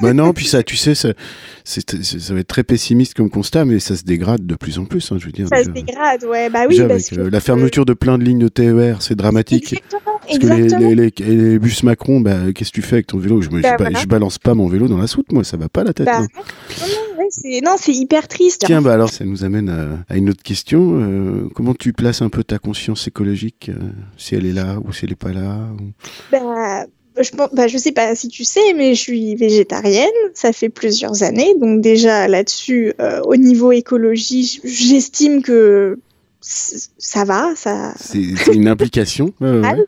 Speaker 2: bah non, puis ça, tu sais, ça, va être très pessimiste comme constat, mais ça se dégrade de plus en plus. hein, je veux dire,
Speaker 1: Ça se dégrade, ouais. Bah oui,
Speaker 2: déjà avec euh, la fermeture de plein de lignes de TER, c'est dramatique.
Speaker 1: Exactement,
Speaker 2: Parce que les,
Speaker 1: exactement.
Speaker 2: les, les- les bus Macron, bah, qu'est-ce que tu fais avec ton vélo? Je, me,
Speaker 1: Bah
Speaker 2: je, ba-
Speaker 1: voilà.
Speaker 2: je balance pas mon vélo dans la soute, moi, ça va pas la tête.
Speaker 1: Bah,
Speaker 2: non.
Speaker 1: non, ouais, c'est non, c'est hyper triste.
Speaker 2: Tiens, bah alors ça nous amène à, à une autre question. Euh, comment tu places un peu ta conscience écologique, euh, si elle est là ou si elle est pas là ou-
Speaker 1: Bah, je, bah, je sais pas si tu sais, mais je suis végétarienne. Ça fait plusieurs années. Donc, déjà là-dessus, euh, au niveau écologie, j'estime que ça va. Ça...
Speaker 2: C'est une implication. ouais, ouais, ouais.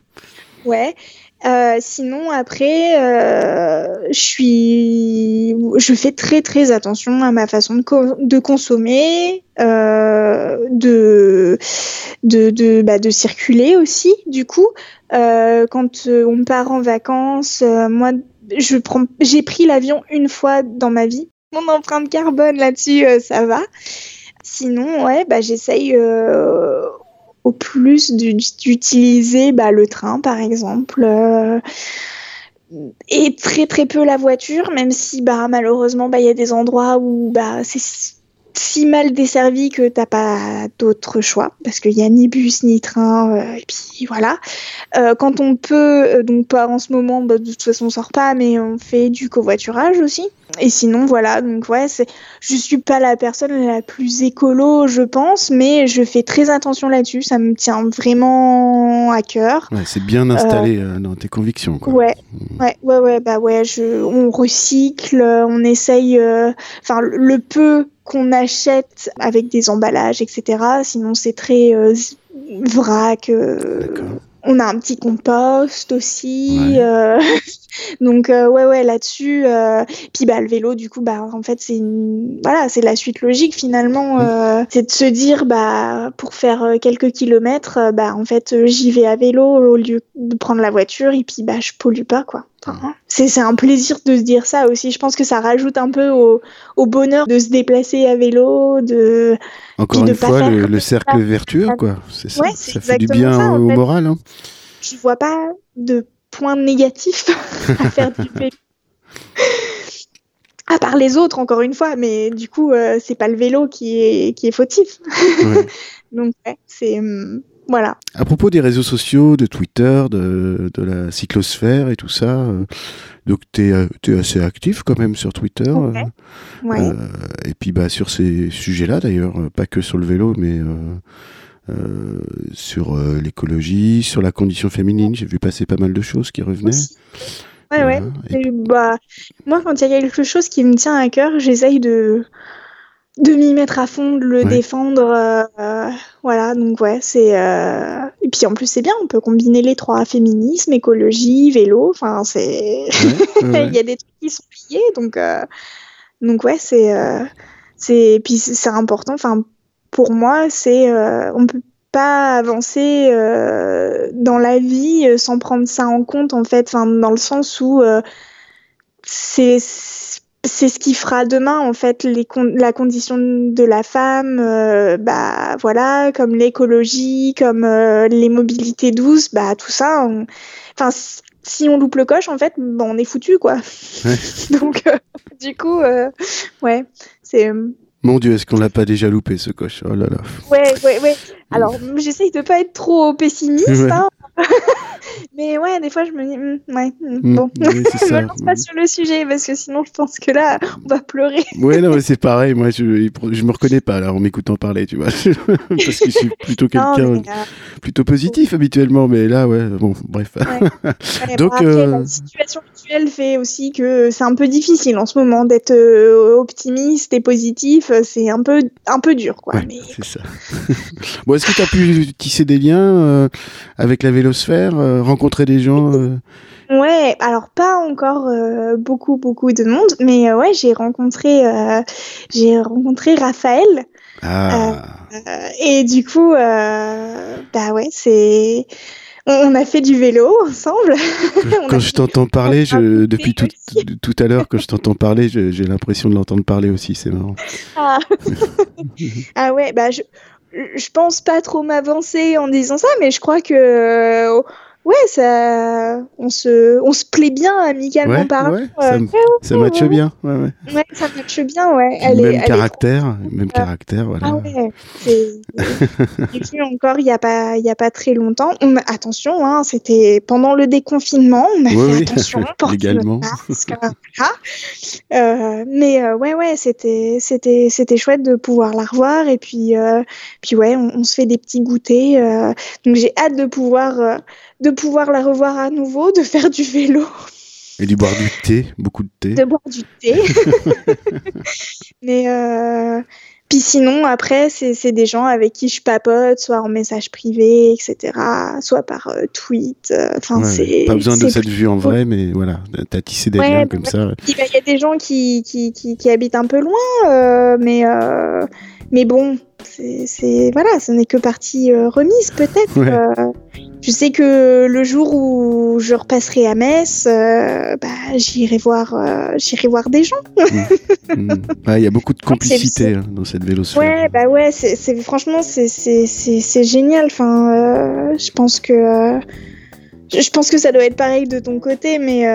Speaker 1: Ouais. Euh, sinon, après, euh, je suis, je fais très très attention à ma façon de, co- de consommer, euh, de, de, de, bah, de circuler aussi. Du coup, euh, quand on part en vacances, euh, moi, je prends, j'ai pris l'avion une fois dans ma vie. Mon empreinte carbone là-dessus, euh, ça va. Sinon, ouais, bah, j'essaye euh, au plus du- d'utiliser bah, le train, par exemple. euh, et très très peu la voiture, même si bah, malheureusement bah, il y a des endroits où bah, c'est si- mal desservi que t'as pas d'autre choix, parce qu'il y a ni bus ni train, euh, et puis voilà. Euh, quand on peut, euh, donc pas en ce moment, bah, de toute façon on sort pas, mais on fait du covoiturage aussi. Et sinon voilà, donc ouais, c'est, je suis pas la personne la plus écolo, je pense, mais je fais très attention là-dessus, ça me tient vraiment à cœur.
Speaker 2: Ouais, c'est bien installé dans tes convictions. Quoi.
Speaker 1: Ouais, ouais, ouais, ouais, bah ouais, je, on recycle, on essaye, enfin, le peu qu'on achète avec des emballages, etc. Sinon, c'est très euh, vrac. euh, on a un petit compost aussi.
Speaker 2: Ouais.
Speaker 1: euh, donc, ouais, ouais, là-dessus. puis, bah, le vélo, du coup, bah, en fait, c'est une... voilà, c'est la suite logique finalement. C'est de se dire, bah, pour faire quelques kilomètres, bah, en fait, j'y vais à vélo au lieu de prendre la voiture et puis, bah, je pollue pas, quoi. Enfin, c'est c'est un plaisir de se dire ça aussi. Je pense que ça rajoute un peu au, au bonheur de se déplacer à vélo, de
Speaker 2: Encore une
Speaker 1: de
Speaker 2: fois, le,
Speaker 1: ça.
Speaker 2: cercle vertueux, quoi. C'est ça.
Speaker 1: Ouais,
Speaker 2: ça fait du bien
Speaker 1: ça,
Speaker 2: au
Speaker 1: fait.
Speaker 2: moral. Hein.
Speaker 1: je vois pas de point négatif à faire du vélo. À part les autres, encore une fois, mais du coup, euh, c'est pas le vélo qui est, qui est fautif.
Speaker 2: Ouais.
Speaker 1: Donc, ouais, c'est. hum, voilà.
Speaker 2: À propos des réseaux sociaux, de Twitter, de, de la cyclosphère et tout ça, euh, donc tu es, assez actif quand même sur Twitter. Euh,
Speaker 1: Ouais.
Speaker 2: euh, et puis bah, sur ces sujets-là d'ailleurs, euh, pas que sur le vélo, mais euh, euh, sur euh, l'écologie, sur la condition féminine, j'ai vu passer pas mal de choses qui revenaient.
Speaker 1: Ouais, ouais.
Speaker 2: Et
Speaker 1: bah, moi, quand il y a quelque chose qui me tient à cœur, j'essaye de, de m'y mettre à fond, de le
Speaker 2: Ouais.
Speaker 1: défendre. euh, euh, voilà, donc ouais, c'est. euh, Et puis en plus, c'est bien, on peut combiner les trois féminisme, écologie, vélo. Enfin, c'est.
Speaker 2: ouais, ouais, ouais.
Speaker 1: il y a des trucs qui sont liés, donc. euh, Donc ouais, c'est. c'est... Puis c'est important. Enfin, pour moi, c'est. On peut pas avancer dans la vie sans prendre ça en compte, en fait. Enfin, dans le sens où. c'est c'est ce qui fera demain en fait les con- la condition de la femme euh, bah voilà comme l'écologie comme euh, les mobilités douces bah tout ça on- enfin si on loupe le coche en fait bah, on est foutu quoi
Speaker 2: Ouais.
Speaker 1: donc euh, du coup euh, ouais c'est euh,
Speaker 2: Mon Dieu, est-ce qu'on l'a pas déjà loupé ce coche? Oh là là.
Speaker 1: ouais ouais ouais alors j'essaye de pas être trop pessimiste
Speaker 2: Ouais.
Speaker 1: hein. mais ouais des fois je me dis hmm, ouais hmm,
Speaker 2: Mm,
Speaker 1: bon
Speaker 2: oui,
Speaker 1: me lance pas sur le sujet parce que sinon je pense que là on va pleurer
Speaker 2: Ouais, non, mais c'est pareil. Moi, je, je me reconnais pas là en m'écoutant parler, tu vois, parce que je suis plutôt quelqu'un
Speaker 1: euh,
Speaker 2: plutôt positif habituellement, mais là, ouais, bon, bref.
Speaker 1: Ouais,
Speaker 2: Donc,
Speaker 1: bon,
Speaker 2: euh,
Speaker 1: la situation actuelle fait aussi que c'est un peu difficile en ce moment d'être euh, optimiste et positif. C'est un peu, un peu dur, quoi.
Speaker 2: Ouais,
Speaker 1: Mais
Speaker 2: c'est ça. bon, est-ce que tu as pu tisser des liens euh, avec la vélosphère, euh, rencontrer des gens euh,
Speaker 1: ouais, alors pas encore euh, beaucoup, beaucoup de monde, mais euh, ouais, j'ai rencontré, euh, j'ai rencontré Raphaël
Speaker 2: Ah,
Speaker 1: euh, et du coup, euh, bah ouais, c'est, on, a fait du vélo ensemble.
Speaker 2: quand je t'entends parler, je, depuis tout, tout à l'heure, quand je t'entends parler, j'ai l'impression de l'entendre parler aussi, c'est marrant.
Speaker 1: Ah. ah ouais, bah je, je pense pas trop m'avancer en disant ça, mais je crois que euh, ouais, ça, on se, on se plaît bien amicalement
Speaker 2: Ouais,
Speaker 1: parlant.
Speaker 2: ouais, ça,
Speaker 1: Euh,
Speaker 2: ça matche bien. Ouais, ouais.
Speaker 1: ouais, ça matche bien, ouais.
Speaker 2: Puis
Speaker 1: est,
Speaker 2: même
Speaker 1: elle est
Speaker 2: caractère, même caractère, voilà.
Speaker 1: Ah ouais, j'ai vu encore il y a pas il y a pas très longtemps. On attention, hein, c'était pendant le déconfinement, on a
Speaker 2: Ouais,
Speaker 1: fait
Speaker 2: oui,
Speaker 1: attention, porter
Speaker 2: légalement.
Speaker 1: notre masque, voilà. Euh, mais euh, ouais ouais, c'était c'était c'était chouette de pouvoir la revoir et puis euh, puis ouais, on, on se fait des petits goûters. euh, donc j'ai hâte de pouvoir de pouvoir la revoir à nouveau, de faire du vélo,
Speaker 2: Et du boire du thé, beaucoup de thé.
Speaker 1: de boire du thé. Mais euh, puis sinon, après, c'est des gens avec qui je papote, soit en message privé, etc., soit par euh, tweet. euh, Enfin,
Speaker 2: Ouais,
Speaker 1: c'est.
Speaker 2: pas besoin de cette vue en vrai, mais voilà, t'as tissé des
Speaker 1: Ouais,
Speaker 2: liens
Speaker 1: bah
Speaker 2: comme ça.
Speaker 1: Bah, Il y a des gens qui, qui, qui, qui habitent un peu loin, euh, mais, mais bon, c'est voilà, ce n'est que partie euh, remise peut-être.
Speaker 2: Ouais.
Speaker 1: Euh, je sais que le jour où je repasserai à Metz, euh, bah, j'irai voir, j'irai voir des gens.
Speaker 2: Mm. Ouais, Il y a beaucoup de complicité hein, dans cette vélosphère.
Speaker 1: Ouais, bah ouais, c'est franchement, c'est génial. Enfin, je pense que. je pense que ça doit être pareil de ton côté, mais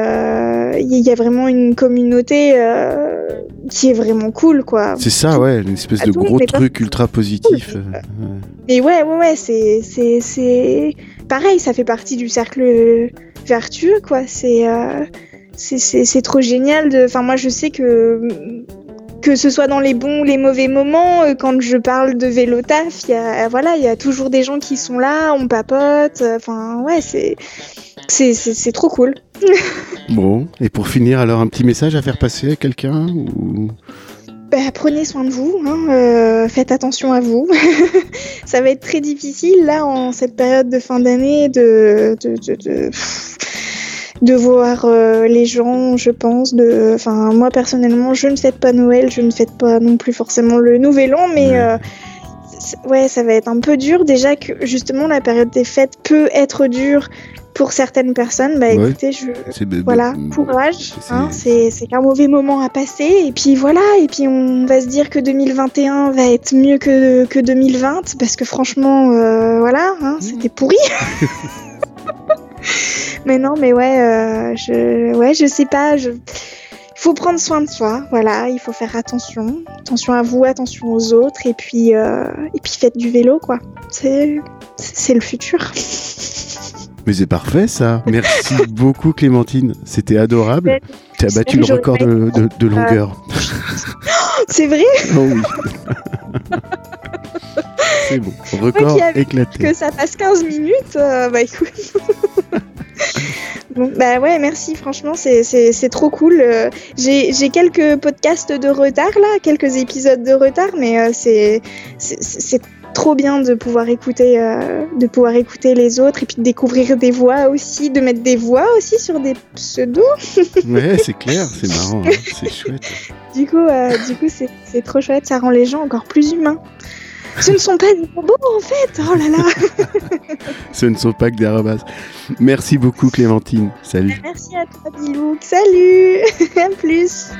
Speaker 1: il y, a vraiment une communauté euh, qui est vraiment cool, quoi.
Speaker 2: C'est ça, ouais, une espèce de gros truc ultra positif. Euh, ouais.
Speaker 1: Mais ouais, ouais, ouais, c'est, c'est, c'est pareil, ça fait partie du cercle vertueux, quoi. C'est, euh, c'est, trop génial. De... Enfin, moi, je sais que que ce soit dans les bons ou les mauvais moments, euh, quand je parle de vélo taf, il y a, voilà, il y a toujours des gens qui sont là, on papote. Enfin, ouais, c'est, c'est, c'est, c'est trop cool.
Speaker 2: Bon, et pour finir, alors un petit message à faire passer à quelqu'un ou...
Speaker 1: Bah, prenez soin de vous, hein, euh, faites attention à vous. ça va être très difficile là en cette période de fin d'année de, de, de, de, de voir euh, les gens, je pense. De, enfin, moi personnellement, je ne fête pas Noël, je ne fête pas non plus forcément le Nouvel An, mais
Speaker 2: Ouais.
Speaker 1: euh, ouais, ça va être un peu dur. Déjà que justement la période des fêtes peut être dure pour certaines personnes. Bah
Speaker 2: Ouais.
Speaker 1: écoutez, je voilà, courage.
Speaker 2: c'est-
Speaker 1: hein, qu'un mauvais moment à passer. Et puis voilà, et puis on va se dire que 2021 va être mieux que, que 2020, parce que franchement, euh, voilà, hein, c'était pourri. mais non, mais ouais, euh, je, ouais, je sais pas. Je... faut prendre soin de soi, voilà, il faut faire attention, attention à vous, attention aux autres, et puis, euh, et puis faites du vélo, quoi. C'est, c'est le futur.
Speaker 2: Mais c'est parfait ça. Merci beaucoup Clémentine, c'était adorable. Tu as battu le record de, de- de longueur.
Speaker 1: C'est vrai
Speaker 2: Oh oui. c'est bon, record éclaté.
Speaker 1: que ça passe 15 minutes, euh, bah écoute. Bon, bah ouais, merci, franchement, c'est- trop cool. Euh, J'ai quelques podcasts de retard là, quelques épisodes de retard, mais euh, c'est trop bien de pouvoir écouter, euh, de pouvoir écouter les autres et puis de découvrir des voix aussi, de mettre des voix aussi sur des pseudos.
Speaker 2: ouais, c'est clair, c'est marrant, hein, c'est chouette.
Speaker 1: du coup, euh, du coup, c'est trop chouette, ça rend les gens encore plus humains. Ce ne sont pas des robots en fait, oh là là.
Speaker 2: Ce ne sont pas que des robots. Merci beaucoup Clémentine, salut.
Speaker 1: Merci à toi Bilouk, salut, à plus.